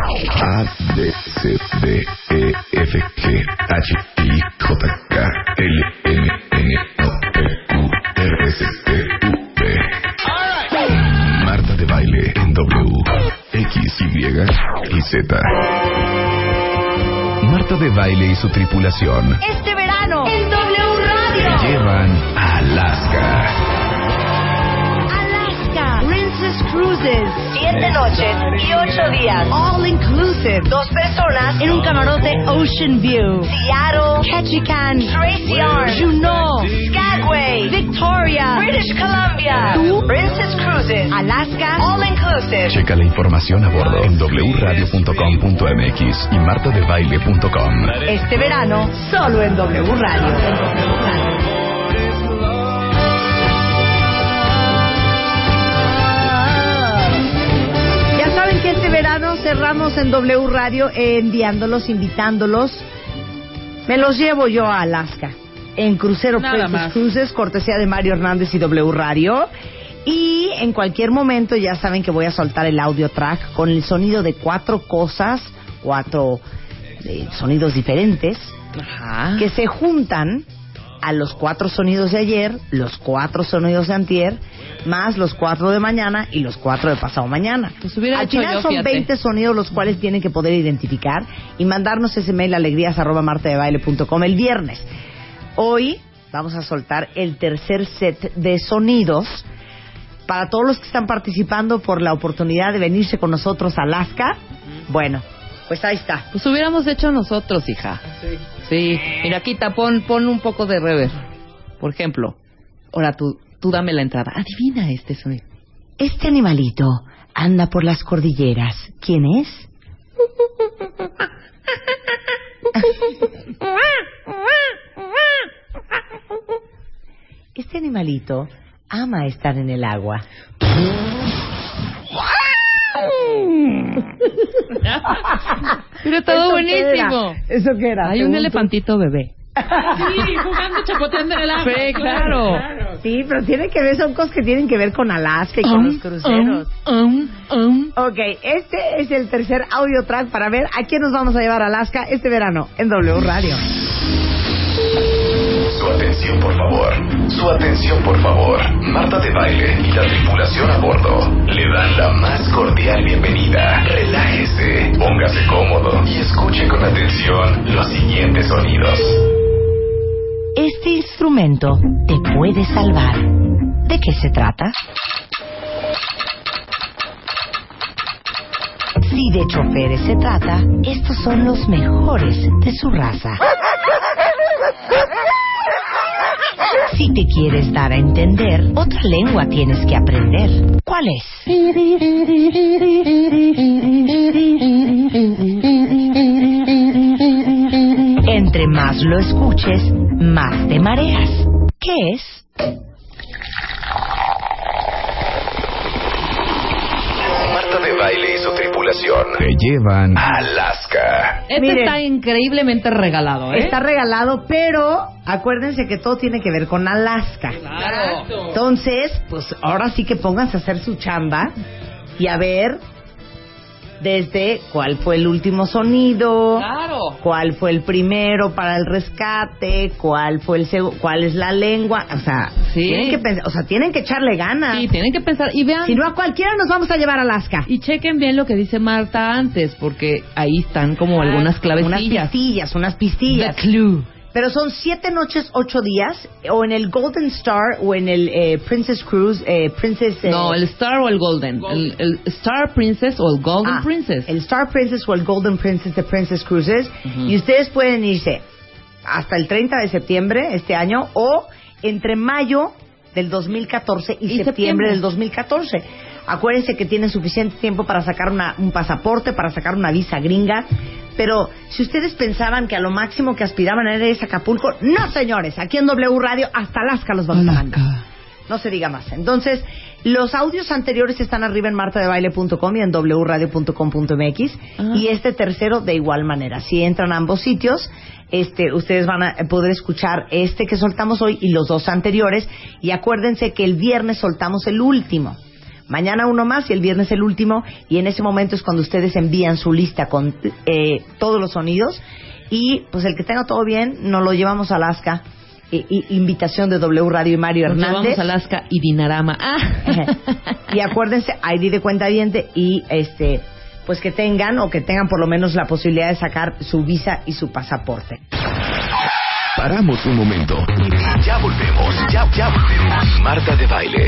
A, B, C, D, E, F, G, H, I, J, K, L, M, N, O, P, Q, R, S, T, U, V. Marta de baile en W, X, Y y Z. Marta de baile y su tripulación Este verano, en W Radio. llevan a Alaska. Princess Cruises. Siete noches y ocho días. All inclusive. Dos personas en un camarote Ocean View. Seattle, Ketchikan, Tracy Arm, Juneau, Skagway, Victoria, British Columbia. Tú, Princess Cruises. Alaska, All inclusive. Checa la información a bordo en wradio.com.mx y martadebaile.com. Este verano, solo en W Radio. Cerramos en W Radio enviándolos, invitándolos. Me los llevo yo a Alaska en Crucero Princess más. Cruises, cortesía de Mario Hernández y W Radio. Y en cualquier momento ya saben que voy a soltar el audio track con el sonido de cuatro cosas, cuatro eh, sonidos diferentes Ajá. que se juntan a los cuatro sonidos de ayer, los cuatro sonidos de antier, más los cuatro de mañana y los cuatro de pasado mañana. Pues Al final yo, son fíjate. 20 sonidos los cuales tienen que poder identificar y mandarnos ese mail a alegrías arroba martadebaile.com el viernes. Hoy vamos a soltar el tercer set de sonidos para todos los que están participando por la oportunidad de venirse con nosotros a Alaska. Bueno, pues ahí está. Pues hubiéramos hecho nosotros, hija. Sí. Mira, quita, pon, pon un poco de rever. Por ejemplo. Ahora tú, tú dame la entrada. Adivina este sonido. Este animalito anda por las cordilleras. ¿Quién es? Este animalito ama estar en el agua. Pero todo ¿Eso qué buenísimo. era? ¿Eso qué era? Hay un Según tú. elefantito bebé. Sí, jugando chapoteando en el agua. Sí, claro. Sí, pero tiene que ver, son cosas que tienen que ver con Alaska y con los cruceros. Um, um. Ok, este es el tercer audio track para ver a quién nos vamos a llevar a Alaska este verano en W Radio. Atención, por favor. Su atención, por favor. Marta de baile y la tripulación a bordo le dan la más cordial bienvenida. Relájese, póngase cómodo y escuche con atención los siguientes sonidos. Este instrumento te puede salvar. ¿De qué se trata? Si de choferes se trata, estos son los mejores de su raza. Si te quieres dar a entender, otra lengua tienes que aprender. ¿Cuál es? Entre más lo escuches, más te mareas. ¿Qué es? Marta de baile y su tripulación te llevan a Alaska. Este Miren. está increíblemente regalado, ¿eh? Está regalado, pero acuérdense que todo tiene que ver con Alaska. Claro. Entonces, pues ahora sí que pónganse a hacer su chamba y a ver desde cuál fue el último sonido, Claro. cuál fue el primero para el rescate, cuál fue el segu- cuál es la lengua, o sea, Sí. tienen que pensar, o sea, tienen que echarle ganas. Sí, tienen que pensar. Y vean. Si no a cualquiera nos vamos a llevar a Alaska. Y chequen bien lo que dice Marta antes, porque ahí están como algunas unas clavecillas. pistillas, unas pistillas. The clue. Pero son siete noches, ocho días, o en el Golden Star o en el eh, Princess Cruise, eh, Princess... eh, No, el Star o el Golden. El, el Star Princess o el Golden ah, Princess. El Star Princess o el Golden Princess de Princess Cruises. Y ustedes pueden irse hasta el 30 de septiembre este año o entre mayo del 2014 y, Y septiembre, septiembre. del 2014. Acuérdense que tienen suficiente tiempo para sacar una, un pasaporte, para sacar una visa gringa. Pero si ustedes pensaban que a lo máximo que aspiraban era ese Acapulco, no señores, aquí en W Radio hasta Alaska los vamos a mandar. No se diga más. Entonces, los audios anteriores están arriba en martadebaile.com y en wradio.com.mx Ah. y este tercero de igual manera. Si entran a ambos sitios, este, ustedes van a poder escuchar este que soltamos hoy y los dos anteriores. Y acuérdense que el viernes soltamos el último. Mañana uno más y el viernes el último. Y en ese momento es cuando ustedes envían su lista con eh, todos los sonidos. Y pues el que tenga todo bien, nos lo llevamos a Alaska. I- invitación de W Radio y Mario Nos Hernández. llevamos a Alaska y Dinarama. Ah. y acuérdense, ID de cuenta diente y este pues que tengan o que tengan por lo menos la posibilidad de sacar su visa y su pasaporte. Paramos un momento. Ya volvemos, ya, ya volvemos. Marta de baile.